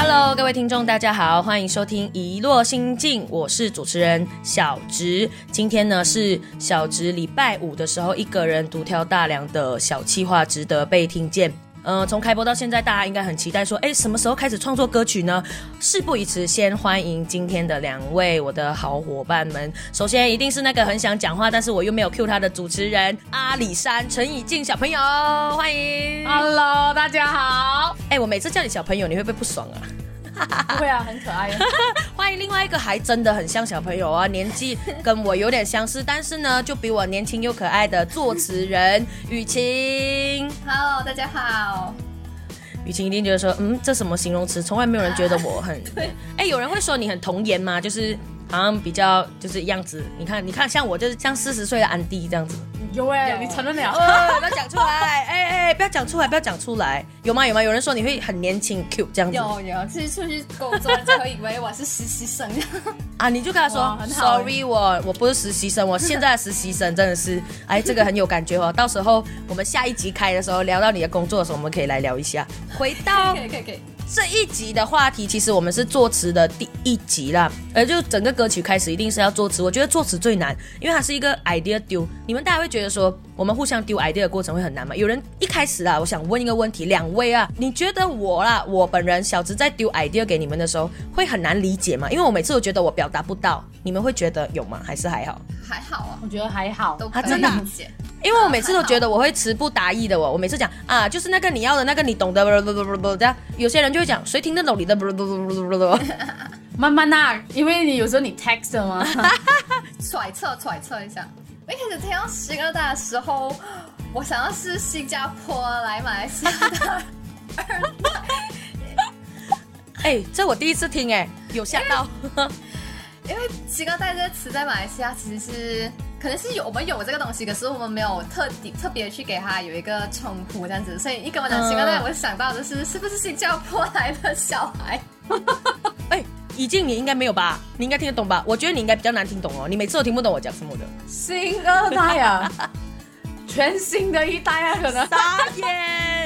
Hello，各位听众，大家好，欢迎收听《遗落心境》，我是主持人小植。今天呢是小植礼拜五的时候，一个人独挑大梁的小气话，值得被听见。呃，从开播到现在，大家应该很期待说，哎，什么时候开始创作歌曲呢？事不宜迟，先欢迎今天的两位我的好伙伴们。首先一定是那个很想讲话，但是我又没有 cue 他的主持人阿里山陈以静小朋友，欢迎。Hello，大家好。哎，我每次叫你小朋友，你会不会不爽啊？不会啊，很可爱。欢迎另外一个还真的很像小朋友啊，年纪跟我有点相似，但是呢，就比我年轻又可爱的作词人雨晴。Hello，大家好。雨晴一定觉得说，嗯，这什么形容词？从来没有人觉得我很 对，哎，有人会说你很童颜吗？就是好像比较就是样子，你看，你看，像我就是像四十岁的安迪这样子。有哎、你承认了？呃，不要讲出来，哎哎，不要讲出来，不要讲出来，有吗？有吗？有人说你会很年轻 Q 这样子有有，其实出去工作就会以为我是实习生。啊？你就跟他说很好，Sorry，我我不是实习生，我现在的实习生真的是，哎，这个很有感觉哦。到时候我们下一集开的时候聊到你的工作的时候，我们可以来聊一下。回到可以可以可以。这一集的话题，其实我们是作词的第一集啦，呃，就整个歌曲开始一定是要作词。我觉得作词最难，因为它是一个 idea 丢。你们大家会觉得说，我们互相丢 idea 的过程会很难吗？有人一开始啊，我想问一个问题，两位啊，你觉得我啦，我本人小直在丢 idea 给你们的时候，会很难理解吗？因为我每次都觉得我表达不到，你们会觉得有吗？还是还好？还好啊，我觉得还好。都可以啊真的啊理解。因为我每次都觉得我会词不达意的我，我每次讲啊，就是那个你要的那个你懂的，不不不不不这样。有些人就会讲，谁听得懂你的不不不不不不。慢慢呐、因为你有时候你 text 的嘛。揣测揣测一下，我一开始听到新二大的时候，我想要是新加坡来马来西亚的 哎、这我第一次听、哎，有吓到。因为新二代这个词在马来西亚其实是可能是有我们有这个东西，可是我们没有特地特别去给它有一个称呼这样子，所以一跟我讲新二代，嗯我想到的是是不是新加坡来的小孩？哎、怡静，你应该没有吧？你应该听得懂吧？我觉得你应该比较难听懂哦，你每次都听不懂我讲什么的。新二代啊，全新的一代啊，可能。傻眼。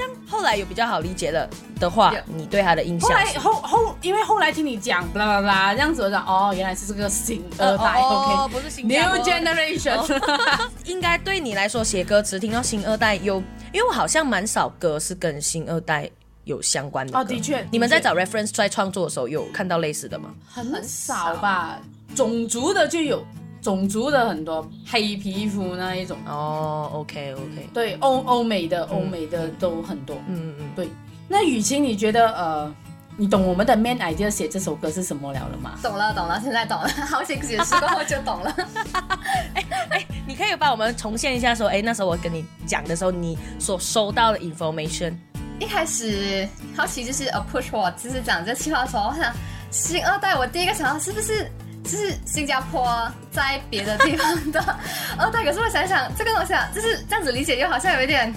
这样后来有比较好理解了的话，你对他的印象后来？后后，因为后来听你讲，啦啦啦，这样子我讲，哦，原来是这个新二代、哦 o 不是新 New generation，、应该对你来说写歌词听到新二代有，因为我好像蛮少歌是跟新二代有相关的歌。哦的确你们在找 reference 在创作的时候有看到类似的吗？很少。吧。种族的就有，种族的很多，黑皮肤那一种。哦，OK OK，对，欧欧美的欧美的都很多。嗯嗯，对，那雨晴，你觉得呃，你懂我们的 main idea 写这首歌是什么了了吗？懂了懂了，现在懂了，好险解释过后就懂了。哎哎你可以帮我们重现一下，说，哎，那时候我跟你讲的时候，你所收到的 information。一开始好奇就是 approach 我，就是讲这计划的时候，我想新二代，我第一个想到是不是就是新加坡在别的地方的二代？可是我想想这个东西啊，就是这样子理解，又好像有一点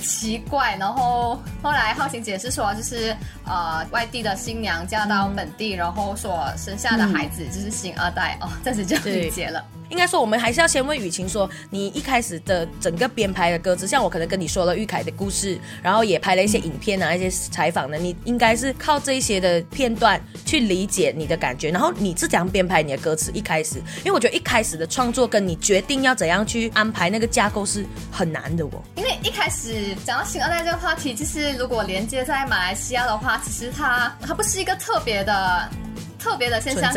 奇怪。然后后来浩行解释说，就是呃外地的新娘嫁到本地，然后所生下的孩子就是新二代、哦，这样子就理解了。应该说，我们还是要先问雨晴说，你一开始的整个编排的歌词，像我可能跟你说了玉凯的故事，然后也拍了一些影片啊，一些采访的，你应该是靠这一些的片段去理解你的感觉，然后你是怎样编排你的歌词？一开始，因为我觉得一开始的创作跟你决定要怎样去安排那个架构是很难的哦。因为一开始讲到新二代这个话题，就是如果连接在马来西亚的话，其实它它不是一个特别的特别的现象，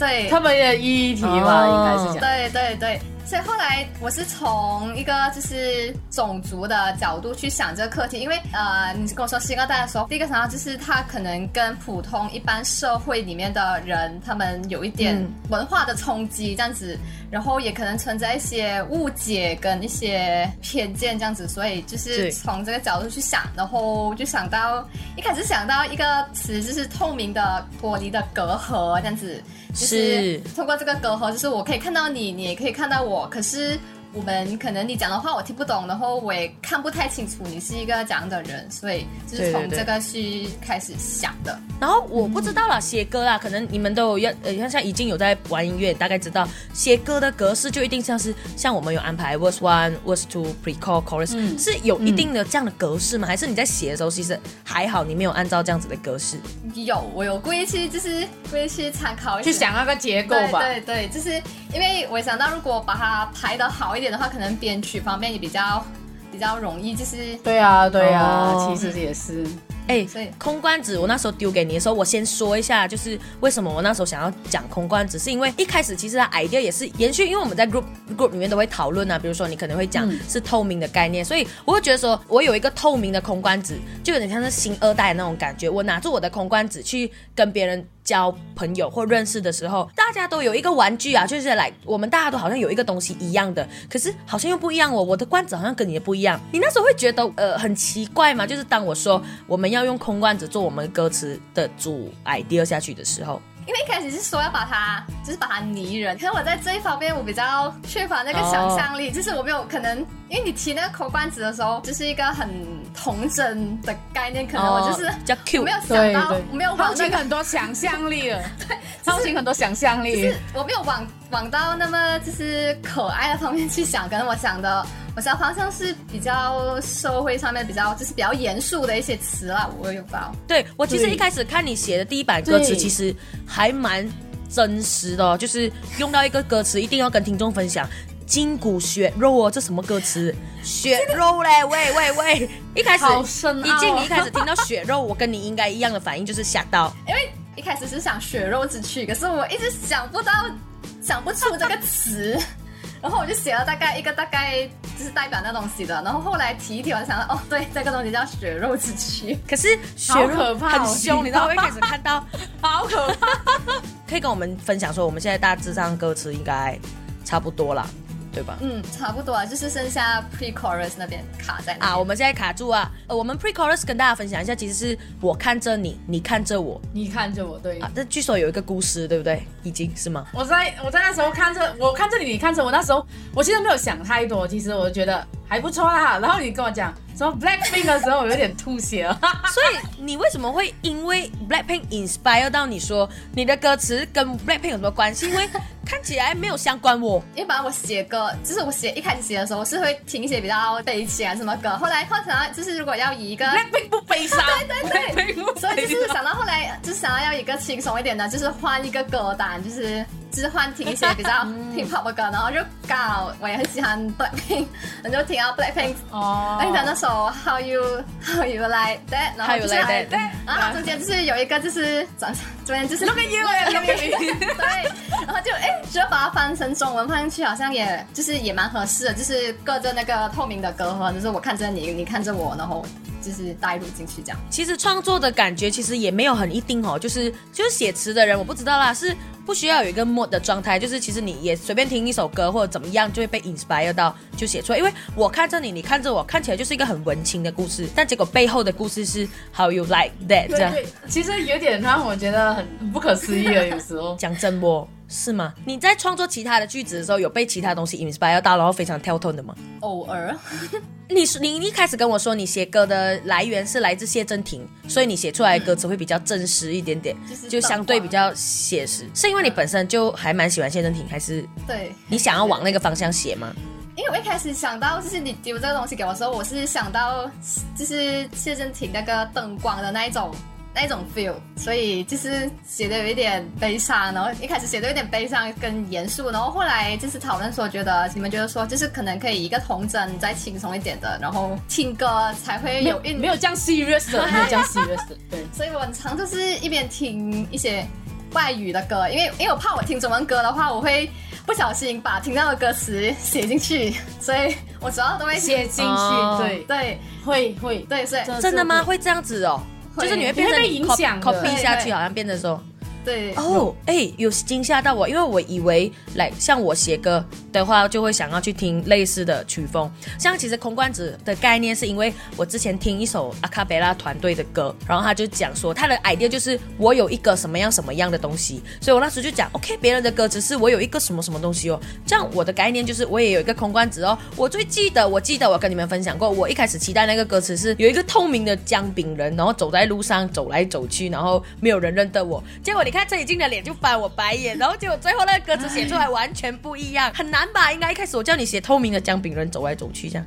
对。他们也一题吧，哦应该是讲。对对对，所以后来我是从一个就是种族的角度去想这个课题，因为呃，你跟我说新二代的时候，第一个想到就是他可能跟普通一般社会里面的人，他们有一点嗯。文化的冲击这样子，然后也可能存在一些误解跟一些偏见这样子，所以就是从这个角度去想，然后就想到一开始想到一个词，就是透明的玻璃的隔阂这样子，就是是通过这个隔阂，就是我可以看到你，你也可以看到我，可是我们可能你讲的话我听不懂，然后我也看不太清楚你是一个怎样的人，所以就是从这个去开始想的。然后我不知道啦，写歌啦，可能你们都有要，呃，像像已经有在玩音乐，大概知道写歌的格式就一定像是像我们有安排 verse one、verse two、pre-chorus、chorus，、是有一定的这样的格式吗？还是你在写的时候其实还好，你没有按照这样子的格式？有，我有故意去就是故意去参考一下去想那个结构吧。对对，就是因为我想到，如果把它排的好一点的话，可能编曲方面也比较比较容易，就是对啊，对啊，哦其实也是。哎、所以空罐子，我那时候丢给你的时候，我先说一下，就是为什么我那时候想要讲空罐子，是因为一开始其实它 idea 也是延续，因为我们在 group group 里面都会讨论啊，比如说你可能会讲是透明的概念，所以我会觉得说我有一个透明的空罐子，就有点像是新二代的那种感觉，我拿住我的空罐子去跟别人交朋友或认识的时候，大家都有一个玩具啊，就是来我们大家都好像有一个东西一样的，可是好像又不一样哦，我的罐子好像跟你的不一样。你那时候会觉得呃很奇怪吗？就是当我说我们要用空罐子做我们歌词的主 idea 下去的时候，因为一开始是说要把它就是把它拟人，可是我在这一方面我比较缺乏那个想象力就是我没有可能，因为你提那个口罐子的时候，就是一个很童真的概念，可能我就是、哦比较 cute 我没有想到对，，我没有超往那个很多想象力了，超情很多想象力。就是。我没有往往到那么就是可爱的方面去想，可能我想的我想方向是比较社会上面比较就是比较严肃的一些词啦，我有到。对我其实一开始看你写的第一版歌词，其实还蛮真实的、哦，就是用到一个歌词一定要跟听众分享。筋骨血肉哦，这什么歌词？血肉嘞，喂喂喂！一开始好深一进你一开始听到血肉，我跟你应该一样的反应就是吓到。因为一开始是想血肉之躯，可是我一直想不到，想不出这个词，然后我就写了大概一个大概就是代表那东西的，然后后来提一提，我想到哦，对，这个东西叫血肉之躯。可是血好肉可怕哦很凶，你知道？我一开始看到，好可怕！可以跟我们分享说，我们现在大致上歌词应该差不多啦，对吧？嗯，差不多啊，就是剩下 pre chorus 那边卡在那边啊，我们现在卡住啊。呃，我们 pre chorus 跟大家分享一下，其实是我看着你，你看着我你看着我，对啊。这据说有一个故事，对不对？已经是吗？我在我在那时候看着我看着你，你看着我，那时候我其实没有想太多，其实我觉得还不错啦。然后你跟我讲什么 Blackpink 的时候，我有点吐血了。所以你为什么会因为 Blackpink inspire 到你说你的歌词跟 Blackpink 有什么关系？因为看起来没有相关我。因为本来我写歌，就是我写一开始写的时候，我是会听一些比较悲情啊什么歌，后来换成就是如果要以一个 Blackpink 不悲伤，对对对所以。就是想到后来，就是想要要一个轻松一点的，就是换一个歌单，就是就是换听一些比较 hip hop 的歌，然后就刚好我也很喜欢 Blackpink，然后就听到 Blackpink，哦。而且那首 How You How You Like That，然后就是 like that？然后中间就是有一个就是转中间就是 Look at you, 对，然后就哎，只要把它翻成中文放进去，好像也就是也蛮合适的，就是隔着那个透明的隔阂，就是我看着你，你看着我，然后就是带入进去这样。其实创作的感觉其实也没有很一定哦，就是就是写词的人我不知道啦，是不需要有一个 mood 的状态，就是其实你也随便听一首歌或者怎么样就会被 inspire 到就写出来。因为我看着你，你看着我，看起来就是一个很文青的故事，但结果背后的故事是 how you like that 这样。其实有点让我觉得很很不可思议了，有时候。讲真不？是吗？你在创作其他的句子的时候，有被其他东西 inspire 到，然后非常跳 tone 的吗？偶尔，你是你一开始跟我说，你写歌的来源是来自谢震廷，所以你写出来的歌词会比较真实一点点，就是就相对比较写实。是因为你本身就还蛮喜欢谢震廷，还是对，你想要往那个方向写吗？因为我一开始想到就是你丢这个东西给我的时候，我是想到就是谢震廷那个灯光的那一种那种 feel，所以就是写的有一点悲伤，然后一开始写的有点悲伤跟严肃，然后后来就是讨论说，觉得你们觉得说就是可能可以一个童真再轻松一点的，然后听歌才会有一没有这样 serious 的，没有这样 serious 的，对。所以我很常就是一边听一些外语的歌，因为因为我怕我听中文歌的话，我会不小心把听到的歌词写进去，所以我主要都会写进去，哦对，对会会，对，所以真的吗？会这样子哦？会就是你会变成被影响 copy 下去，好像变成说，对，哦，哎、有惊吓到我，因为我以为来像我写歌的话，就会想要去听类似的曲风。像其实空罐子的概念，是因为我之前听一首阿卡贝拉团队的歌，然后他就讲说他的 idea 就是我有一个什么样什么样的东西，所以我那时就讲 OK，别人的歌只是我有一个什么什么东西哦，这样我的概念就是我也有一个空罐子哦。我最记得，我记得我跟你们分享过，我一开始期待那个歌词是有一个透明的姜饼人，然后走在路上走来走去，然后没有人认得我。结果你看陈以静的脸就翻我白眼，然后结果最后那个歌词写出来完全不一样，很难吧？应该一开始我叫你写透明的姜饼人走来走去这样。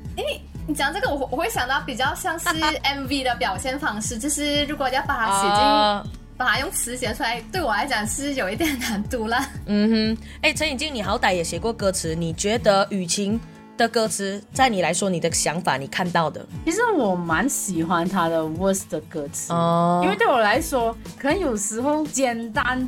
你讲这个，我我会想到比较像是 MV 的表现方式，就是如果要把它写进，啊把它用词写出来，对我来讲是有一点难度了。嗯哼，哎，陈以静，你好歹也写过歌词，你觉得雨晴的歌词在你来说，你的想法，你看到的其实我蛮喜欢他的 Worst 的歌词，哦因为对我来说，可能有时候简单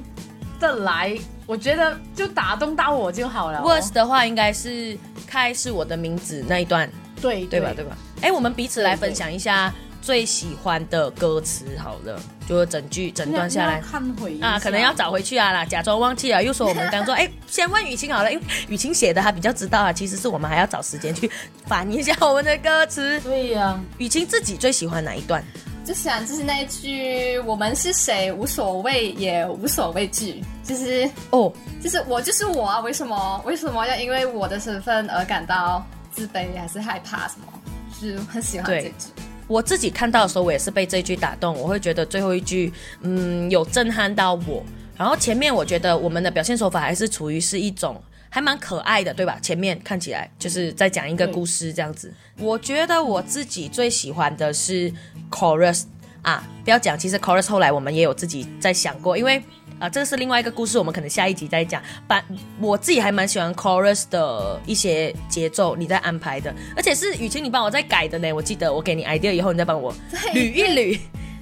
的来，我觉得就打动到我就好了、哦。words 的话应该是开是我的名字那一段，对对吧？对吧？哎，我们彼此来分享一下最喜欢的歌词，好了，就是整句整段下来。看回啊，可能要找回去啊啦，假装忘记了，又说我们刚说，哎，先问雨晴好了，因为雨晴写的，她比较知道啊。其实是我们还要找时间去翻一下我们的歌词。对呀、雨晴自己最喜欢哪一段？就想就是那一句“我们是谁无所谓也无所畏惧”，就是哦，就是我就是我啊，为什么为什么要因为我的身份而感到自卑还是害怕什么？就是很喜欢对这句。我自己看到的时候，我也是被这句打动，我会觉得最后一句，嗯，有震撼到我。然后前面我觉得我们的表现手法还是处于是一种还蛮可爱的，对吧？前面看起来就是在讲一个故事这样子。我觉得我自己最喜欢的是 chorus 啊，不要讲，其实 chorus 后来我们也有自己在想过，因为。啊，这个是另外一个故事，我们可能下一集再讲。把我自己还蛮喜欢 chorus 的一些节奏，你在安排的，而且是雨晴你帮我在改的呢。我记得我给你 idea 以后，你再帮我捋一捋。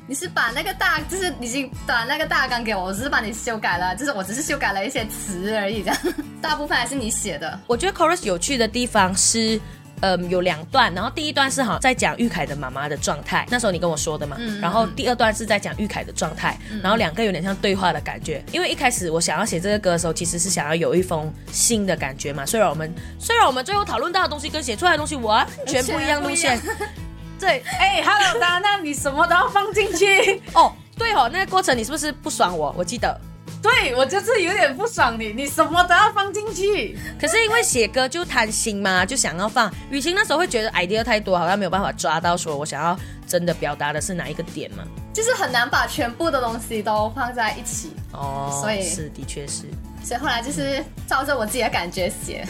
你是把那个大，就是已经把那个大纲给我，我只是帮你修改了，就是我只是修改了一些词而已，这样大部分还是你写的。我觉得 chorus 有趣的地方是。嗯，有两段，然后第一段是好像在讲玉凯的妈妈的状态，那时候你跟我说的嘛，然后第二段是在讲玉凯的状态，然后两个有点像对话的感觉。因为一开始我想要写这个歌的时候，其实是想要有一封信的感觉嘛。虽然我们虽然我们最后讨论到的东西跟写出来的东西完全不一样路线，对哎，Hello，达那你什么都要放进去。哦，对哦，那个过程你是不是不爽我？我记得，对我就是有点不爽你，你什么都要放进去。可是因为写歌就贪心嘛，就想要放。雨晴那时候会觉得 idea 太多，好像没有办法抓到说我想要真的表达的是哪一个点嘛。就是很难把全部的东西都放在一起，哦，所以是的确是。所以后来就是照着我自己的感觉写。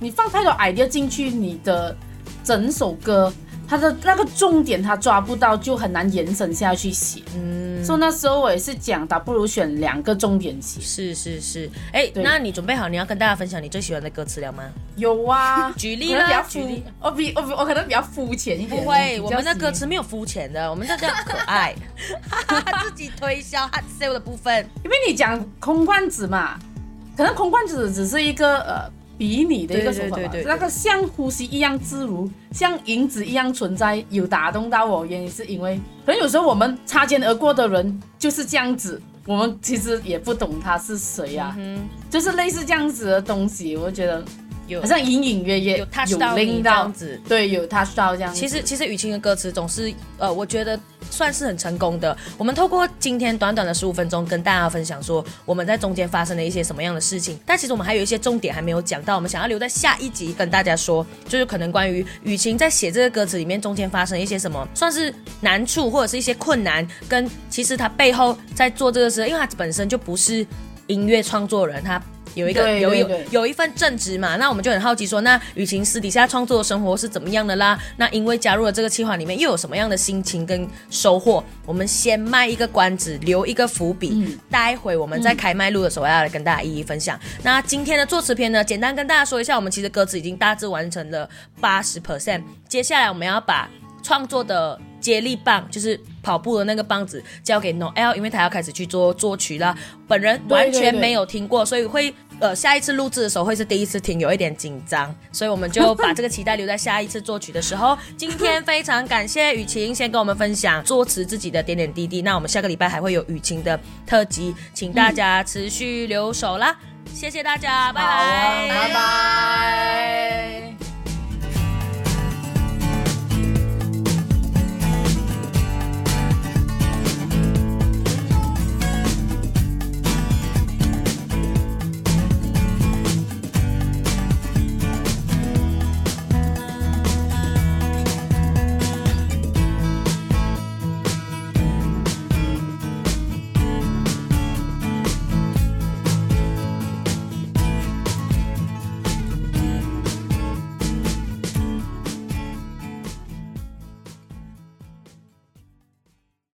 你放太多 idea 进去，你的整首歌它的那个重点他抓不到，就很难延伸下去写。嗯，所以那时候我也是讲，倒不如选两个重点写。是是是。哎，对那你准备好你要跟大家分享你最喜欢的歌词了吗？有啊，举例可能比较啦，举例。我比我比我可能比较肤浅一点。不会，我们的歌喜词没有肤浅的，我们这叫可爱，自己推销 hard sell 的部分。因为你讲空罐子嘛，可能空罐子只是一个呃比拟的一个手法吧。对对对。对对那个像呼吸一样自如，像影子一样存在，有打动到我，原因是因为可能有时候我们擦肩而过的人就是这样子，我们其实也不懂他是谁呀、嗯，就是类似这样子的东西，我觉得有好像隐隐约约有 touch 到你这样子。对，有 touch 到这样子。其实其实雨晴的歌词总是呃，我觉得算是很成功的。我们透过今天短短的十五分钟跟大家分享说我们在中间发生了一些什么样的事情，但其实我们还有一些重点还没有讲到，我们想要留在下一集跟大家说，就是可能关于雨晴在写这个歌词里面中间发生一些什么，算是难处或者是一些困难，跟其实他背后在做这个事，因为他本身就不是音乐创作人，他。有一个有有对对对有一份正职嘛，那我们就很好奇说，那雨晴私底下创作的生活是怎么样的啦？那因为加入了这个计划里面，又有什么样的心情跟收获？我们先卖一个关子，留一个伏笔，嗯待会我们在开麦录的时候要来跟大家一一分享。那今天的作词篇呢，简单跟大家说一下，我们其实歌词已经大致完成了八十 percent，接下来我们要把创作的接力棒，就是跑步的那个棒子，交给 Noel，因为他要开始去做作曲啦。本人完全没有听过，所以会呃下一次录制的时候会是第一次听，有一点紧张，所以我们就把这个期待留在下一次作曲的时候。今天非常感谢雨晴先跟我们分享作词自己的点点滴滴，那我们下个礼拜还会有雨晴的特辑，请大家持续留守啦。谢谢大家，拜拜，拜拜。